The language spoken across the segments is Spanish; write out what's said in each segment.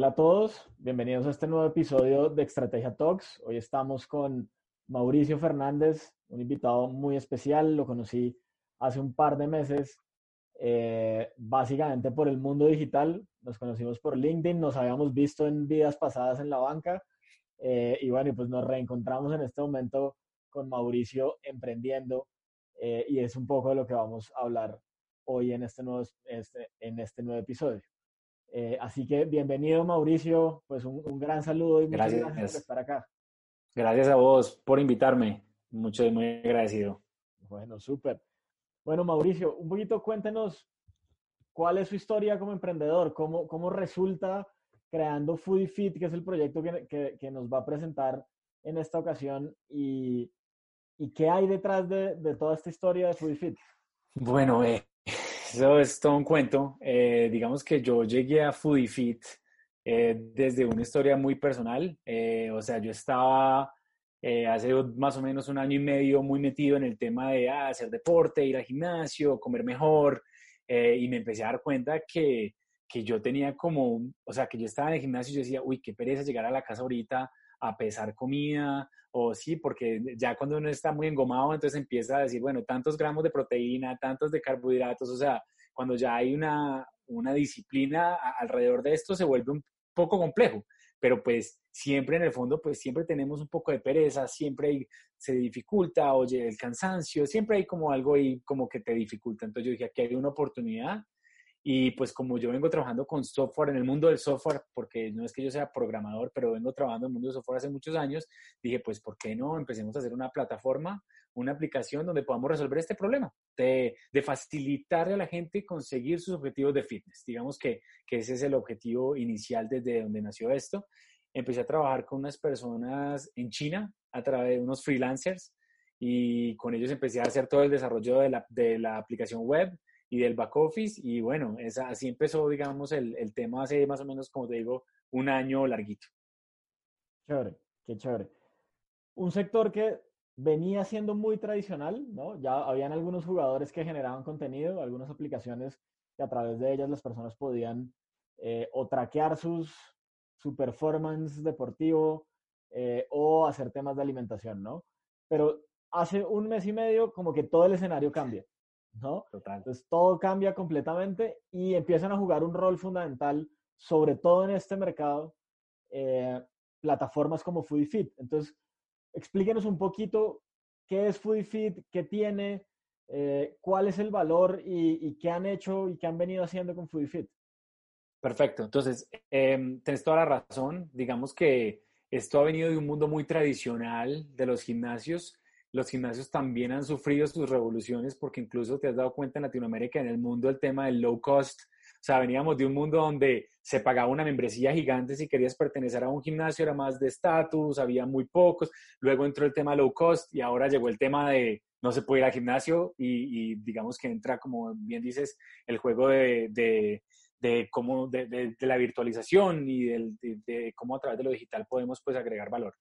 Hola a todos, bienvenidos a este nuevo episodio de Estrategia Talks. Hoy estamos con Mauricio Fernández, un invitado muy especial. Lo conocí hace un par de meses, eh, básicamente por el mundo digital. Nos conocimos por LinkedIn, nos habíamos visto en vidas pasadas en la banca. Eh, y bueno, pues nos reencontramos en este momento con Mauricio emprendiendo. eh, y es un poco de lo que vamos a hablar hoy en este nuevo, este, en este nuevo episodio. Eh, así que bienvenido Mauricio, pues un, un gran saludo y muchas Gracias. gracias por estar acá. Gracias a vos por invitarme. Mucho, muy agradecido. Bueno, súper. Bueno, Mauricio, un poquito cuéntenos cuál es su historia como emprendedor, cómo, cómo resulta creando Foodie Fit, que es el proyecto que, que- que nos va a presentar en esta ocasión, y, y qué hay detrás de, de toda esta historia de Foodie Fit. Bueno, eh, eso es todo un cuento. Eh, digamos que yo llegué a Foodie Fit eh, desde una historia muy personal. Eh, o sea, yo estaba hace más o menos un año y medio muy metido en el tema de ah, hacer deporte, ir al gimnasio, comer mejor, y me empecé a dar cuenta que, que yo tenía como, o sea, que yo estaba en el gimnasio y yo decía, uy, qué pereza llegar a la casa ahorita a pesar comida, o sí, porque ya cuando uno está muy engomado, entonces empieza a decir, bueno, tantos gramos de proteína, tantos de carbohidratos, o sea, cuando ya hay una, una disciplina alrededor de esto se vuelve un poco complejo, pero pues siempre en el fondo, pues siempre tenemos un poco de pereza, siempre hay- se dificulta, oye, el cansancio, siempre hay como algo ahí como que te dificulta. Entonces yo dije, aquí hay una oportunidad y pues como yo vengo trabajando con software en el mundo del software, porque no es que yo sea programador, pero vengo trabajando en el mundo del software hace muchos años, dije, pues, ¿por qué no empecemos a hacer una plataforma, una aplicación donde podamos resolver este problema? De, de facilitarle a la gente conseguir sus objetivos de fitness. Digamos que, que ese es el objetivo inicial desde donde nació esto. Empecé a trabajar con unas personas en China a través de unos freelancers y con ellos empecé a hacer todo el desarrollo de la, de la aplicación web y del back office y bueno, así empezó, digamos, el, el tema hace más o menos, como te digo, un año larguito. Chévere, qué chévere. Un sector que venía siendo muy tradicional, ¿no? Ya habían algunos jugadores que generaban contenido, algunas aplicaciones que a través de ellas las personas podían eh, o traquear sus, su performance deportivo eh, o hacer temas de alimentación, ¿no? Pero hace un mes y medio como que todo el escenario cambia, ¿no? Total. Entonces todo cambia completamente y empiezan a jugar un rol fundamental, sobre todo en este mercado, eh, plataformas como Foodie Fit. Entonces, explíquenos un poquito qué es Foodie Fit, qué tiene, eh, cuál es el valor y, y qué han hecho y qué han venido haciendo con Foodie Fit. Perfecto. Entonces, eh, tienes toda la razón. Digamos que esto ha venido de un mundo muy tradicional de los gimnasios. Los gimnasios también han sufrido sus revoluciones porque incluso te has dado cuenta en Latinoamérica, en el mundo del tema del low cost. O sea, veníamos de un mundo donde se pagaba una membresía gigante si querías pertenecer a un gimnasio, era más de estatus, había muy pocos. Luego entró el tema low cost y ahora llegó el tema de no se puede ir al gimnasio y, digamos que entra, como bien dices, el juego de, de de cómo de, la virtualización y del, de, de, cómo a través de lo digital podemos pues agregar valor.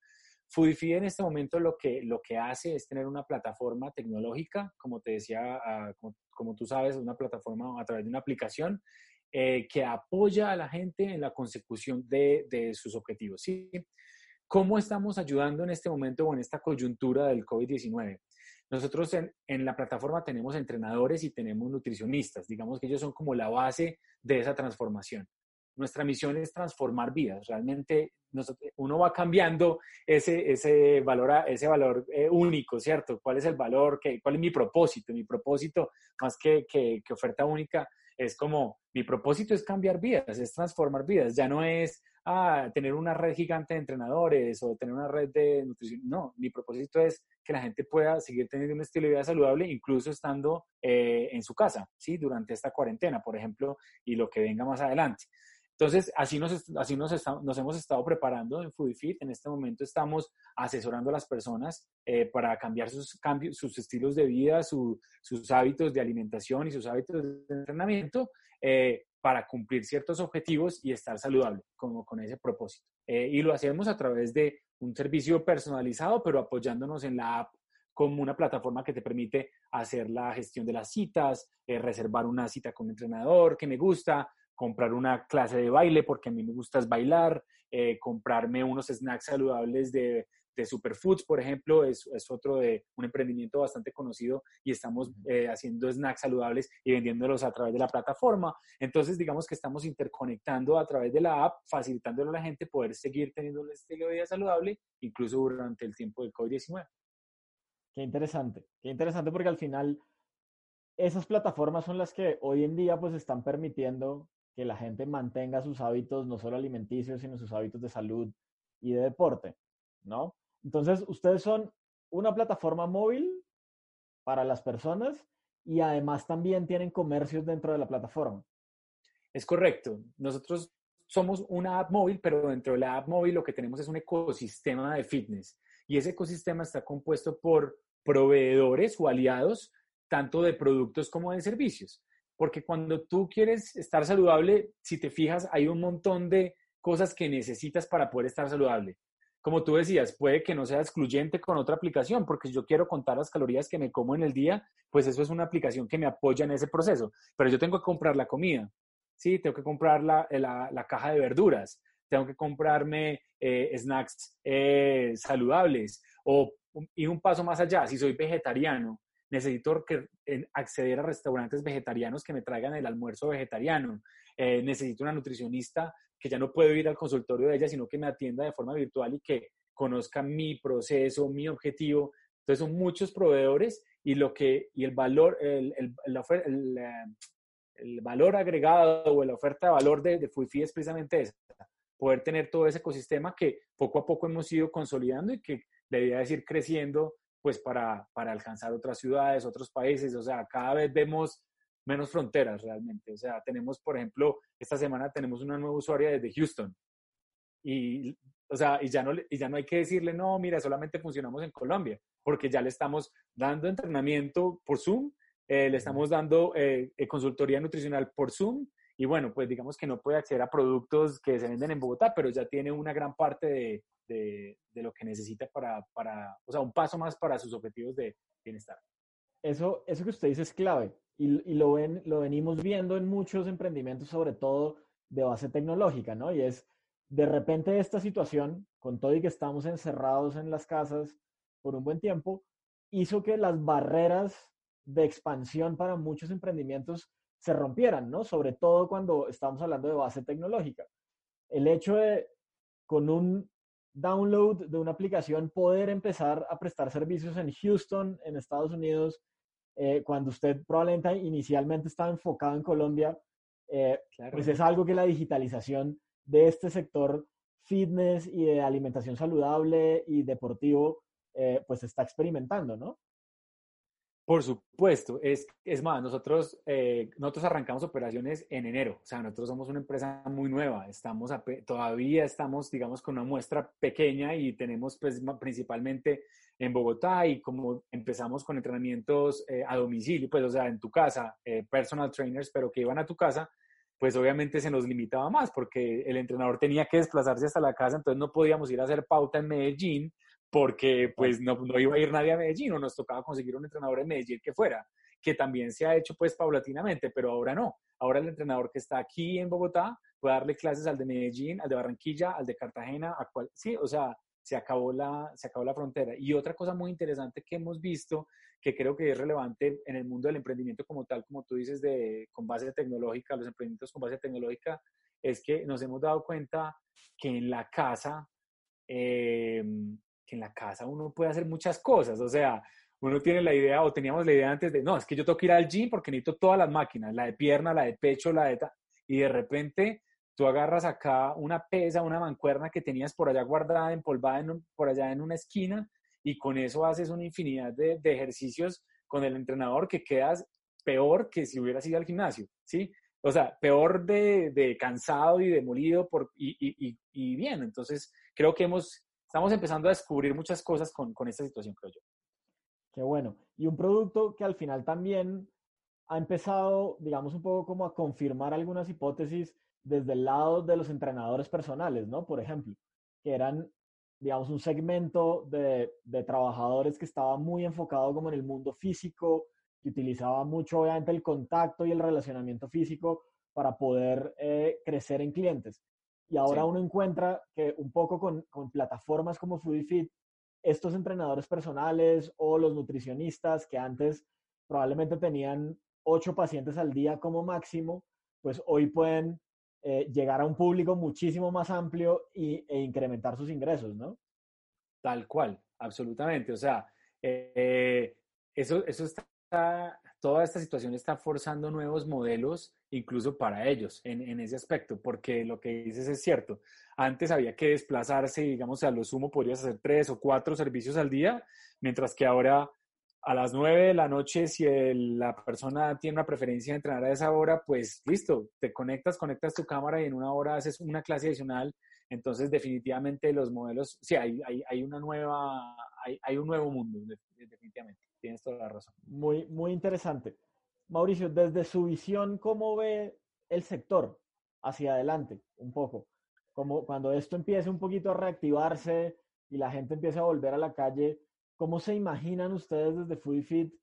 Foodify en este momento lo que, lo que hace es tener una plataforma tecnológica, como te decía, como, tú sabes, una plataforma a través de una aplicación eh, que apoya a la gente en la consecución de, sus objetivos. ¿Cómo estamos ayudando en este momento o en esta coyuntura del COVID-19? Nosotros en, en, la plataforma tenemos entrenadores y tenemos nutricionistas. Digamos que ellos son como la base de esa transformación. Nuestra misión es transformar vidas. Realmente uno va cambiando ese, ese valor, ese valor eh, único, ¿cierto? ¿Cuál es el valor? Que, ¿Cuál es mi propósito? Mi propósito, más que, que, que oferta única, es como, mi propósito es cambiar vidas, es transformar vidas. Ya no es, ah, tener una red gigante de entrenadores o tener una red de nutrición. No, mi propósito es que la gente pueda seguir teniendo un estilo de vida saludable, incluso estando eh, en su casa, ¿sí? Durante esta cuarentena, por ejemplo, y lo que venga más adelante. Entonces, así nos, así nos, nos hemos estado preparando en FoodFit. En este momento estamos asesorando a las personas eh, para cambiar sus, cambios, sus estilos de vida, sus hábitos de alimentación y sus hábitos de entrenamiento eh, para cumplir ciertos objetivos y estar saludable como con ese propósito. Eh, y lo hacemos a través de un servicio personalizado, pero apoyándonos en la app como una plataforma que te permite hacer la gestión de las citas, reservar una cita con un entrenador que me gusta, comprar una clase de baile porque a mí me gusta bailar, eh, comprarme unos snacks saludables de, de superfoods, por ejemplo, es, es, otro de un emprendimiento bastante conocido y estamos eh, haciendo snacks saludables y vendiéndolos a través de la plataforma. Entonces, digamos que estamos interconectando a través de la app, facilitándole a la gente poder seguir teniendo un estilo de vida saludable, incluso durante el tiempo del COVID-19. Qué interesante, qué interesante porque al final esas plataformas son las que hoy en día pues están permitiendo que la gente mantenga sus hábitos, no solo alimenticios, sino sus hábitos de salud y de deporte, ¿no? Entonces, ustedes son una plataforma móvil para las personas y además también tienen comercios dentro de la plataforma. Es correcto. Nosotros somos una app móvil, pero dentro de la app móvil lo que tenemos es un ecosistema de fitness y ese ecosistema está compuesto por proveedores o aliados tanto de productos como de servicios porque cuando tú quieres estar saludable, si te fijas, hay un montón de cosas que necesitas para poder estar saludable. Como tú decías, puede que no sea excluyente con otra aplicación, porque si yo quiero contar las calorías que me como en el día, pues eso es una aplicación que me apoya en ese proceso. Pero yo tengo que comprar la comida, ¿sí? Tengo que comprar la, la, caja de verduras, tengo que comprarme eh, snacks eh, saludables o y un paso más allá, si soy vegetariano, necesito acceder a restaurantes vegetarianos que me traigan el almuerzo vegetariano, eh, necesito una nutricionista que ya no puedo ir al consultorio de ella, sino que me atienda de forma virtual y que conozca mi proceso, mi objetivo. Entonces son muchos proveedores y lo que y el valor el, el, el, valor agregado o la oferta de valor de, de FUIFI es precisamente esa, poder tener todo ese ecosistema que poco a poco hemos ido consolidando y que la idea es ir creciendo pues para, para alcanzar otras ciudades, otros países, o sea, cada vez vemos menos fronteras realmente. O sea, tenemos, por ejemplo, esta semana tenemos una nueva usuaria desde Houston. Y, o sea, y ya, no, y ya no hay que decirle, no, mira, solamente funcionamos en Colombia, porque ya le estamos dando entrenamiento por Zoom, eh, le estamos dando eh, eh, consultoría nutricional por Zoom, y bueno, pues digamos que no puede acceder a productos que se venden en Bogotá, pero ya tiene una gran parte de, de, lo que necesita para, para, o sea, un paso más para sus objetivos de bienestar. Eso, eso que usted dice es clave y, y lo, ven, lo venimos viendo en muchos emprendimientos, sobre todo de base tecnológica, ¿no? Y es, de repente esta situación, con todo y que estamos encerrados en las casas por un buen tiempo, hizo que las barreras de expansión para muchos emprendimientos se rompieran, ¿no? Sobre todo cuando estamos hablando de base tecnológica. El hecho de, con un download de una aplicación, poder empezar a prestar servicios en Houston, en Estados Unidos, eh, cuando usted probablemente inicialmente estaba enfocado en Colombia, eh, pues es algo que la digitalización de este sector fitness y de alimentación saludable y deportivo, eh, pues está experimentando, ¿no? Por supuesto, es, más, nosotros, eh, nosotros arrancamos operaciones en enero, o sea, nosotros somos una empresa muy nueva, estamos todavía estamos, digamos, con una muestra pequeña y tenemos pues, principalmente en Bogotá y como empezamos con entrenamientos eh, a domicilio, pues, o sea, en tu casa, eh, personal trainers, pero que iban a tu casa, pues obviamente se nos limitaba más porque el entrenador tenía que desplazarse hasta la casa, entonces no podíamos ir a hacer pauta en Medellín porque pues no, no, iba a ir nadie a Medellín o nos tocaba conseguir un entrenador en Medellín que fuera, que también se ha hecho pues paulatinamente, pero ahora no. Ahora el entrenador que está aquí en Bogotá puede darle clases al de Medellín, al de Barranquilla, al de Cartagena, a cual, sí, o sea, se acabó, la, se acabó la frontera. Y otra cosa muy interesante que hemos visto, que creo que es relevante en el mundo del emprendimiento como tal, como tú dices, de, con base tecnológica, los emprendimientos con base tecnológica, es que nos hemos dado cuenta que en la casa eh, que en la casa uno puede hacer muchas cosas, o sea, uno tiene la idea o teníamos la idea antes de, no, es que yo tengo que ir al gym porque necesito todas las máquinas, la de pierna, la de pecho, la de... Y de repente tú agarras acá una pesa, una mancuerna que tenías por allá guardada, empolvada por allá en una esquina, y con eso haces una infinidad de, ejercicios con el entrenador que quedas peor que si hubieras ido al gimnasio, ¿sí? O sea, peor de, cansado y demolido por, y, y, bien. Entonces, creo que hemos, estamos empezando a descubrir muchas cosas con, con esta situación, creo yo. Qué bueno. Y un producto que al final también ha empezado, digamos, un poco como a confirmar algunas hipótesis desde el lado de los entrenadores personales, ¿no? Por ejemplo, que eran, digamos, un segmento de, de trabajadores que estaba muy enfocado como en el mundo físico, que utilizaba mucho, obviamente, el contacto y el relacionamiento físico para poder eh, crecer en clientes. Y ahora uno encuentra que un poco con, con plataformas como FoodieFit, estos entrenadores personales o los nutricionistas que antes probablemente tenían ocho pacientes al día como máximo, pues hoy pueden eh, llegar a un público muchísimo más amplio y, e incrementar sus ingresos, ¿no? Tal cual, absolutamente. O sea, eh, eso, eso está, toda esta situación está forzando nuevos modelos, incluso para ellos, en, ese aspecto, porque lo que dices es cierto. Antes había que desplazarse, digamos, a lo sumo podrías hacer tres o cuatro servicios al día, mientras que ahora a las 9 de la noche, si la persona tiene una preferencia de entrenar a esa hora, pues listo, te conectas, conectas tu cámara y en una hora haces una clase adicional. Entonces, definitivamente los modelos, sí, hay, una nueva, hay, un nuevo mundo, definitivamente. Tienes toda la razón. Muy, muy interesante. Mauricio, desde su visión, ¿cómo ve el sector hacia adelante un poco? Como cuando esto empiece un poquito a reactivarse y la gente empiece a volver a la calle, ¿Cómo se imaginan ustedes desde FoodieFit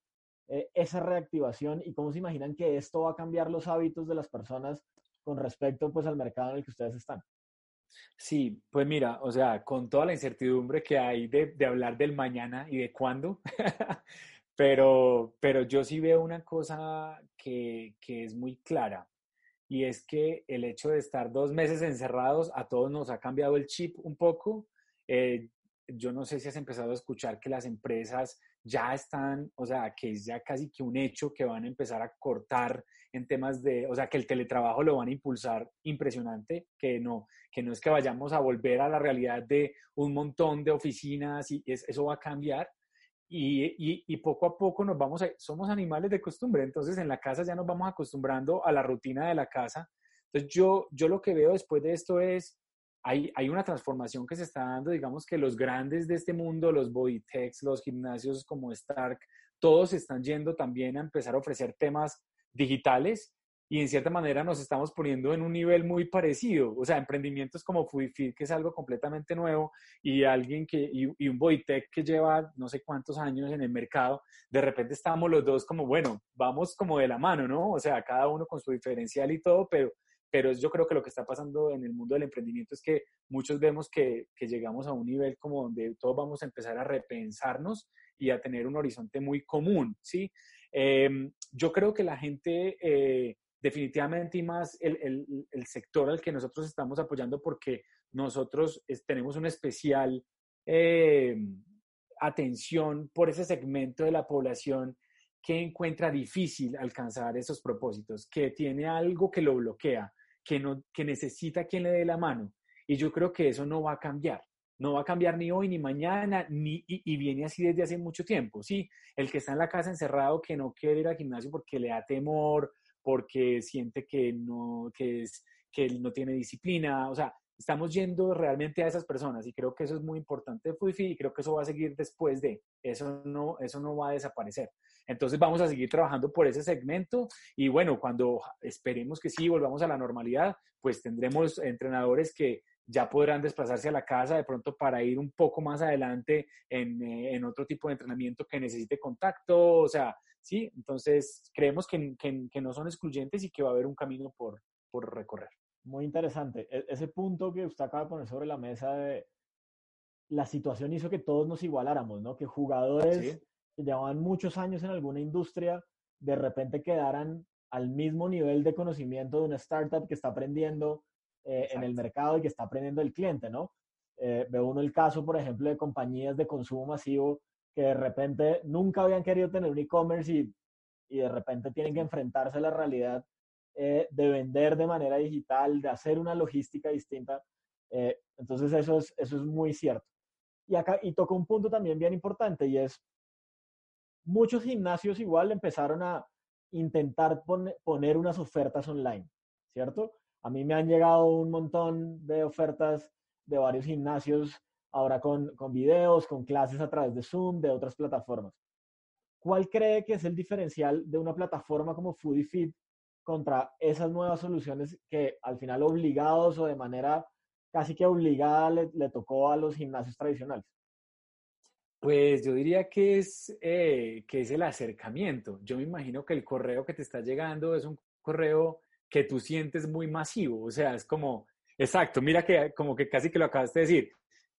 eh, esa reactivación y cómo se imaginan que esto va a cambiar los hábitos de las personas con respecto pues, al mercado en el que ustedes están? Sí, pues mira, o sea, con toda la incertidumbre que hay de, hablar del mañana y de cuándo, pero, pero yo sí veo una cosa que, es muy clara y es que el hecho de estar dos meses encerrados a todos nos ha cambiado el chip un poco. Eh, yo no sé si has empezado a escuchar que las empresas ya están, o sea, que es ya casi que un hecho que van a empezar a cortar en temas de, o sea, que el teletrabajo lo van a impulsar impresionante, que no, que no es que vayamos a volver a la realidad de un montón de oficinas y eso va a cambiar. Y, poco a poco nos vamos a, somos animales de costumbre, entonces en la casa ya nos vamos acostumbrando a la rutina de la casa. Entonces yo, yo lo que veo después de esto es, hay, una transformación que se está dando, digamos que los grandes de este mundo, los bodytechs, los gimnasios como Stark, todos están yendo también a empezar a ofrecer temas digitales y en cierta manera nos estamos poniendo en un nivel muy parecido, o sea, emprendimientos como FoodieFit, que es algo completamente nuevo, y alguien que, y, y un Bodytech que lleva no sé cuántos años en el mercado, de repente estamos los dos como, bueno, vamos como de la mano, ¿no? O sea, cada uno con su diferencial y todo, pero pero yo creo que lo que está pasando en el mundo del emprendimiento es que muchos vemos que, que llegamos a un nivel como donde todos vamos a empezar a repensarnos y a tener un horizonte muy común, ¿sí? Em, yo creo que la gente, eh, definitivamente y más el, el, sector al que nosotros estamos apoyando porque nosotros tenemos una especial em, atención por ese segmento de la población que encuentra difícil alcanzar esos propósitos, que tiene algo que lo bloquea, que, no, que necesita quien le dé la mano. Y yo creo que eso no va a cambiar. No va a cambiar ni hoy ni mañana, ni, y, viene así desde hace mucho tiempo. Sí, el que está en la casa encerrado, que no quiere ir al gimnasio porque le da temor, porque siente que no, que es, que no tiene disciplina. O sea, estamos yendo realmente a esas personas y creo que eso es muy importante de FUIFI y creo que eso va a seguir después de, eso no, eso no va a desaparecer. Entonces vamos a seguir trabajando por ese segmento y bueno, cuando esperemos que sí volvamos a la normalidad, pues tendremos entrenadores que ya podrán desplazarse a la casa de pronto para ir un poco más adelante en, eh, en otro tipo de entrenamiento que necesite contacto, o sea, sí, entonces creemos que, que, que no son excluyentes y que va a haber un camino por, por recorrer. Muy interesante. E-, ese punto que usted acaba de poner sobre la mesa de la situación hizo que todos nos igualáramos, ¿no? Que jugadores que llevaban muchos años en alguna industria de repente quedaran al mismo nivel de conocimiento de una startup que está aprendiendo eh, en el mercado y que está aprendiendo el cliente, ¿no? Eh, veo uno el caso, por ejemplo, de compañías de consumo masivo que de repente nunca habían querido tener un e-commerce y, y de repente tienen que enfrentarse a la realidad eh, de vender de manera digital, de hacer una logística distinta. Eh, entonces eso es, eso es muy cierto. Y acá, y toca un punto también bien importante y es, muchos gimnasios igual empezaron a intentar poner unas ofertas online, ¿cierto? A mí me han llegado un montón de ofertas de varios gimnasios, ahora con, con videos, con clases a través de Zoom, de otras plataformas. ¿Cuál cree que es el diferencial de una plataforma como FoodieFit contra esas nuevas soluciones que al final obligados o de manera casi que obligada le, tocó a los gimnasios tradicionales? Pues yo diría que es, eh, que es el acercamiento. Yo me imagino que el correo que te está llegando es un correo que tú sientes muy masivo. O sea, es como, exacto, mira que como que casi que lo acabaste de decir.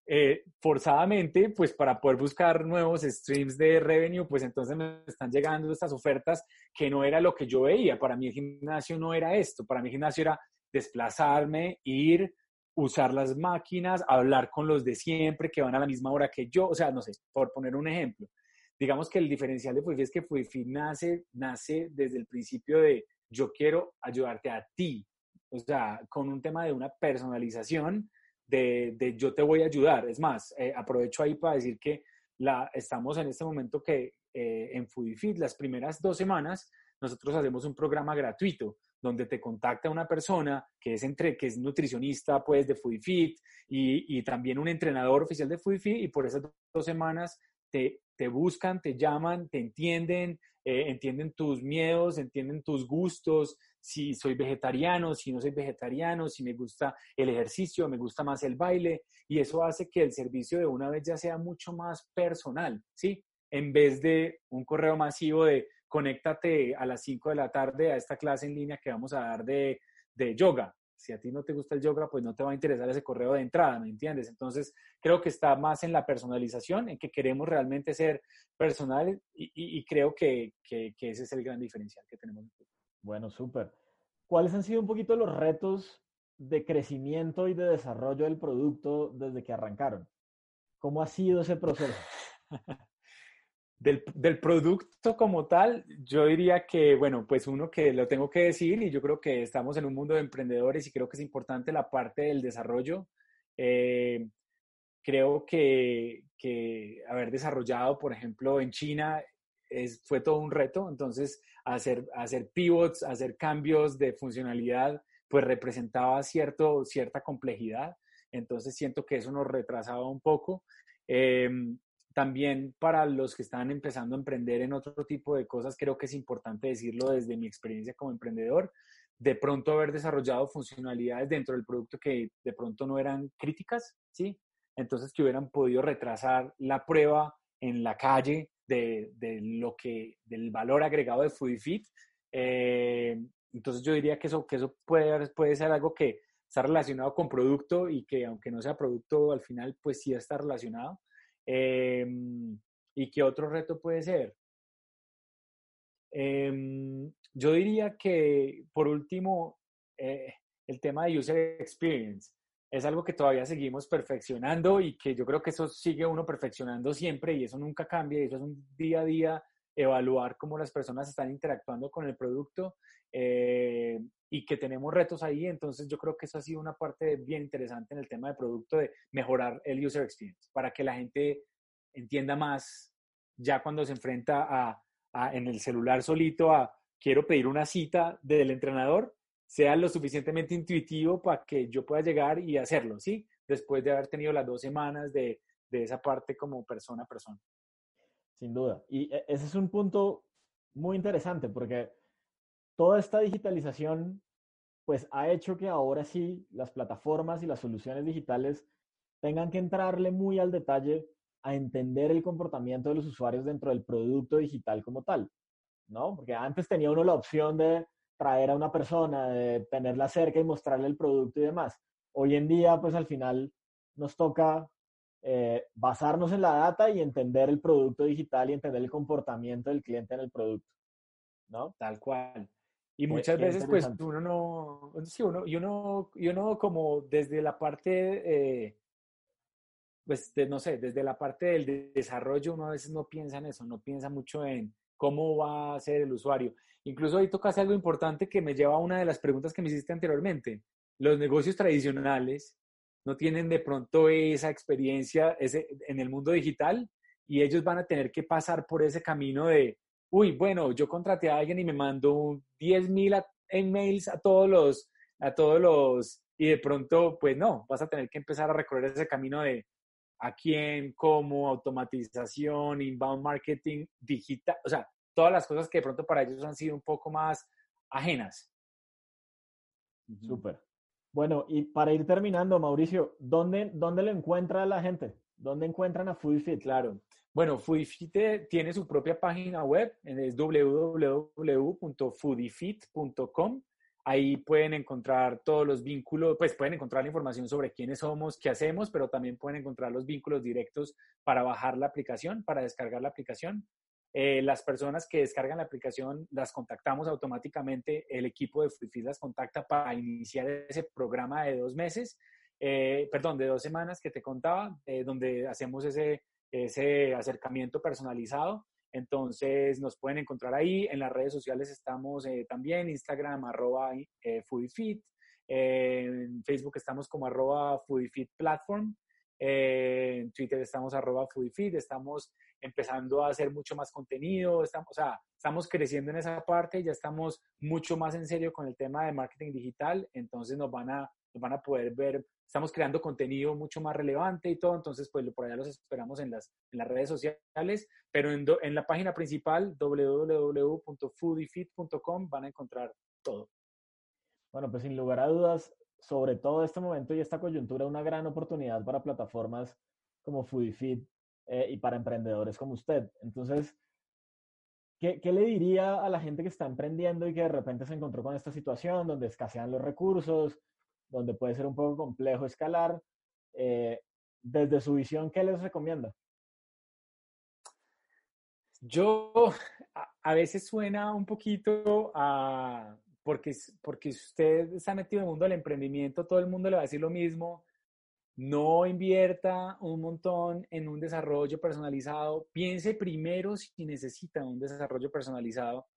Eh, forzadamente, pues para poder buscar nuevos streams de revenue, pues entonces me están llegando estas ofertas que no era lo que yo veía. Para mí el gimnasio no era esto, para mí el gimnasio era desplazarme, ir, usar las máquinas, hablar con los de siempre que van a la misma hora que yo, o sea, no sé, por poner un ejemplo. Digamos que el diferencial de FUIFI es que FUIFI nace, nace desde el principio de yo quiero ayudarte a ti, o sea, con un tema de una personalización de, yo te voy a ayudar. Es más, eh, aprovecho ahí para decir que la, estamos en este momento que eh, en FoodieFit, las primeras dos semanas, nosotros hacemos un programa gratuito donde te contacta una persona que es, entre, que es nutricionista pues, de FoodieFit y, y también un entrenador oficial de FoodieFit y por esas dos semanas te, te buscan, te llaman, te entienden, eh, entienden tus miedos, entienden tus gustos, si soy vegetariano, si no soy vegetariano, si me gusta el ejercicio, me gusta más el baile, y eso hace que el servicio de una vez ya sea mucho más personal, ¿sí? En vez de un correo masivo de conéctate a las 5 de la tarde a esta clase en línea que vamos a dar de, de yoga. Si a ti no te gusta el yoga, pues no te va a interesar ese correo de entrada, ¿me entiendes? Entonces, creo que está más en la personalización, en que queremos realmente ser personales y, creo que, que, que, ese es el gran diferencial que tenemos. Bueno, súper. ¿Cuáles han sido un poquito los retos de crecimiento y de desarrollo del producto desde que arrancaron? ¿Cómo ha sido ese proceso? Del, del, producto como tal, yo diría que, bueno, pues uno que lo tengo que decir y yo creo que estamos en un mundo de emprendedores y creo que es importante la parte del desarrollo. Eh, creo que, que, haber desarrollado, por ejemplo, en China fue todo un reto, entonces hacer, hacer pivots, hacer cambios de funcionalidad, pues representaba cierto, cierta complejidad, entonces siento que eso nos retrasaba un poco. Eh, también para los que están empezando a emprender en otro tipo de cosas, creo que es importante decirlo desde mi experiencia como emprendedor, de pronto haber desarrollado funcionalidades dentro del producto que de pronto no eran críticas, ¿sí? Entonces que hubieran podido retrasar la prueba en la calle de, de lo que, del valor agregado de FoodieFit. Eh, entonces yo diría que eso, que eso puede, puede ser algo que está relacionado con producto y que aunque no sea producto, al final pues sí está relacionado. Em, ¿Y qué otro reto puede ser? Em, yo diría que, por último, eh, el tema de user experience es algo que todavía seguimos perfeccionando y que yo creo que eso sigue uno perfeccionando siempre y eso nunca cambia y eso es un día a día evaluar cómo las personas están interactuando con el producto eh, y que tenemos retos ahí. Entonces yo creo que eso ha sido una parte bien interesante en el tema de producto, de mejorar el user experience, para que la gente entienda más ya cuando se enfrenta a, en el celular solito a quiero pedir una cita del entrenador, sea lo suficientemente intuitivo para que yo pueda llegar y hacerlo, ¿sí? Después de haber tenido las dos semanas de, de esa parte como persona a persona. Sin duda. Y e, ese es un punto muy interesante porque toda esta digitalización pues ha hecho que ahora sí las plataformas y las soluciones digitales tengan que entrarle muy al detalle a entender el comportamiento de los usuarios dentro del producto digital como tal, ¿no? Porque antes tenía uno la opción de traer a una persona, de tenerla cerca y mostrarle el producto y demás. Hoy en día, pues al final nos toca eh, basarnos en la data y entender el producto digital y entender el comportamiento del cliente en el producto, ¿no? Tal cual. Y muchas veces, pues, uno no, sí, uno, y uno, y uno como desde la parte, eh, pues, no sé, desde la parte del desarrollo, uno a veces no piensa en eso, no piensa mucho en cómo va a ser el usuario. incluso ahí tocas algo importante que me lleva a una de las preguntas que me hiciste anteriormente. Los negocios tradicionales no tienen de pronto esa experiencia ese, en el mundo digital y ellos van a tener que pasar por ese camino de, uy, bueno, yo contraté a alguien y me mandó 10 mil emails a todos los, a todos los, y de pronto, pues no, vas a tener que empezar a recorrer ese camino de a quién, cómo, automatización, inbound marketing, digital, o sea, todas las cosas que de pronto para ellos han sido un poco más ajenas. Súper. Bueno, y para ir terminando, Mauricio, ¿dónde, dónde lo encuentra la gente? ¿Dónde encuentran a FoodieFit? Claro. Bueno, FoodieFit tiene su propia página web, es www.foodiefit.com. Ahí pueden encontrar todos los vínculos, pues pueden encontrar la información sobre quiénes somos, qué hacemos, pero también pueden encontrar los vínculos directos para bajar la aplicación, para descargar la aplicación. Eh, las personas que descargan la aplicación las contactamos automáticamente, el equipo de FreeFeed las contacta para iniciar ese programa de dos meses, eh, perdón, de dos semanas que te contaba, eh, donde hacemos ese, ese acercamiento personalizado. Entonces nos pueden encontrar ahí. En las redes sociales estamos también, Instagram, arroba FoodieFit. en Facebook estamos como arroba FoodieFit Platform. En Twitter estamos arroba. Estamos empezando a hacer mucho más contenido, estamos, o sea, estamos creciendo en esa parte, ya estamos mucho más en serio con el tema de marketing digital, entonces nos van a, nos van a poder ver, estamos creando contenido mucho más relevante y todo, entonces pues por allá los esperamos en las, en las redes sociales, pero en, en la página principal www.foodiefit.com van a encontrar todo. Bueno, pues sin lugar a dudas, sobre todo este momento y esta coyuntura, una gran oportunidad para plataformas como FoodieFit eh, y para emprendedores como usted. Entonces, ¿qué, ¿qué, le diría a la gente que está emprendiendo y que de repente se encontró con esta situación donde escasean los recursos, donde puede ser un poco complejo escalar? Eh, desde su visión, ¿qué les recomienda? Yo a, veces suena un poquito a, porque, porque usted está metido en el mundo del emprendimiento, todo el mundo le va a decir lo mismo, no invierta un montón en un desarrollo personalizado, piense primero si necesita un desarrollo personalizado.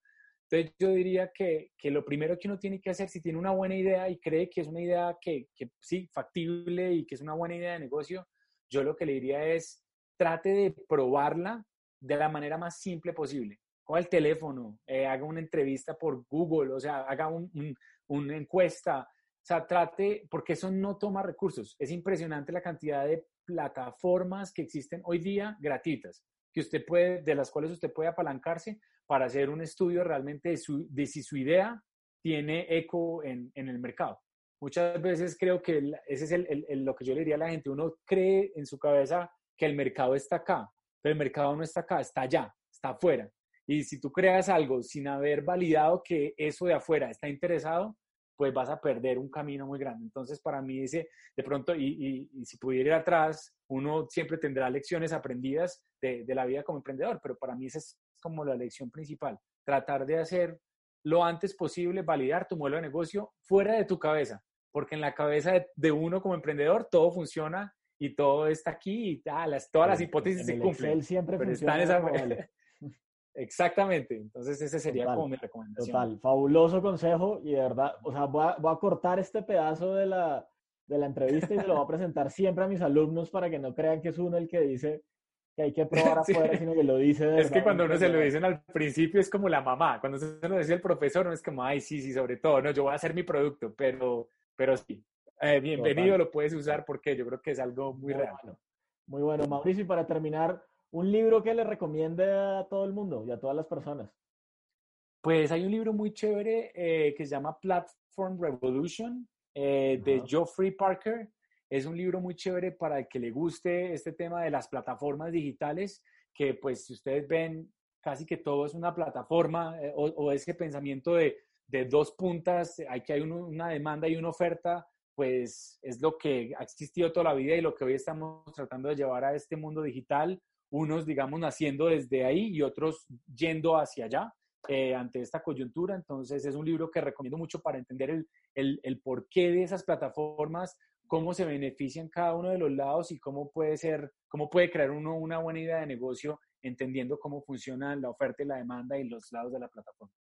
Entonces yo diría que, lo primero que uno tiene que hacer, si tiene una buena idea y cree que es una idea que, sí, factible y que es una buena idea de negocio, yo lo que le diría es, trate de probarla de la manera más simple posible. Con el teléfono, eh, haga una entrevista por Google, o sea, haga una encuesta, o sea, trate, porque eso no toma recursos. Es impresionante la cantidad de plataformas que existen hoy día gratuitas, que usted puede, de las cuales usted puede apalancarse para hacer un estudio realmente de, si su idea tiene eco en, el mercado. Muchas veces creo que ese es el, lo que yo le diría a la gente. Uno cree en su cabeza que el mercado está acá, pero el mercado no está acá, está allá, está afuera. Y si tú creas algo sin haber validado que eso de afuera está interesado, pues vas a perder un camino muy grande. Entonces, para mí dice, de pronto, y, si pudiera ir atrás, uno siempre tendrá lecciones aprendidas de, la vida como emprendedor, pero para mí esa es como la lección principal, tratar de hacer lo antes posible, validar tu modelo de negocio fuera de tu cabeza, porque en la cabeza de, uno como emprendedor todo funciona y todo está aquí y ah, las, todas las hipótesis se cumplen. siempre funciona. Exactamente, entonces ese sería como mi recomendación. Total, fabuloso consejo y de verdad, o sea, voy a, cortar este pedazo de la, de la entrevista y se lo voy a presentar siempre a mis alumnos para que no crean que es uno el que dice que hay que probar afuera, sino que lo dice de Es que cuando uno se lo dicen al principio es como la mamá, cuando se lo dice el profesor no es como, ay, sí, sí, sobre todo, no, yo voy a hacer mi producto, pero, pero sí, eh, bienvenido, lo puedes usar porque yo creo que es algo muy, real. Muy bueno, Mauricio, y para terminar, un libro que le recomiende a todo el mundo y a todas las personas. Pues hay un libro muy chévere eh, que se llama Platform Revolution eh, de Geoffrey Parker. Es un libro muy chévere para el que le guste este tema de las plataformas digitales, que pues si ustedes ven, casi que todo es una plataforma eh, o, ese pensamiento de, de, dos puntas, hay que hay una demanda y una oferta, pues es lo que ha existido toda la vida y lo que hoy estamos tratando de llevar a este mundo digital unos, digamos, naciendo desde ahí y otros yendo hacia allá eh, ante esta coyuntura. Entonces, es un libro que recomiendo mucho para entender el, el, el porqué de esas plataformas, cómo se benefician cada uno de los lados y cómo puede ser, cómo puede crear uno una buena idea de negocio entendiendo cómo funciona la oferta y la demanda y los lados de la plataforma.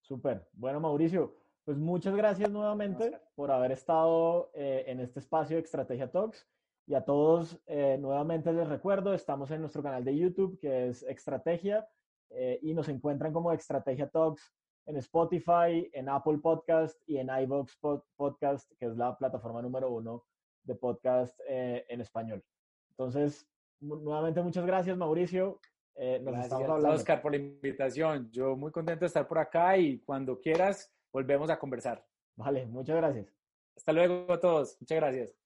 Súper. Bueno, Mauricio, pues muchas gracias nuevamente por haber estado eh, en este espacio de Estrategia Talks. Y a todos, eh, nuevamente les recuerdo, estamos en nuestro canal de YouTube, que es Estrategia, eh, y nos encuentran como Estrategia Talks en Spotify, en Apple Podcast y en iVoox Podcast, que es la plataforma número uno de podcast en español. Entonces, nuevamente muchas gracias, Mauricio. nos gracias, estamos hablando. Oscar, por la invitación. Yo muy contento de estar por acá y cuando quieras volvemos a conversar. Vale, muchas gracias. Hasta luego a todos. Muchas gracias.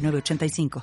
85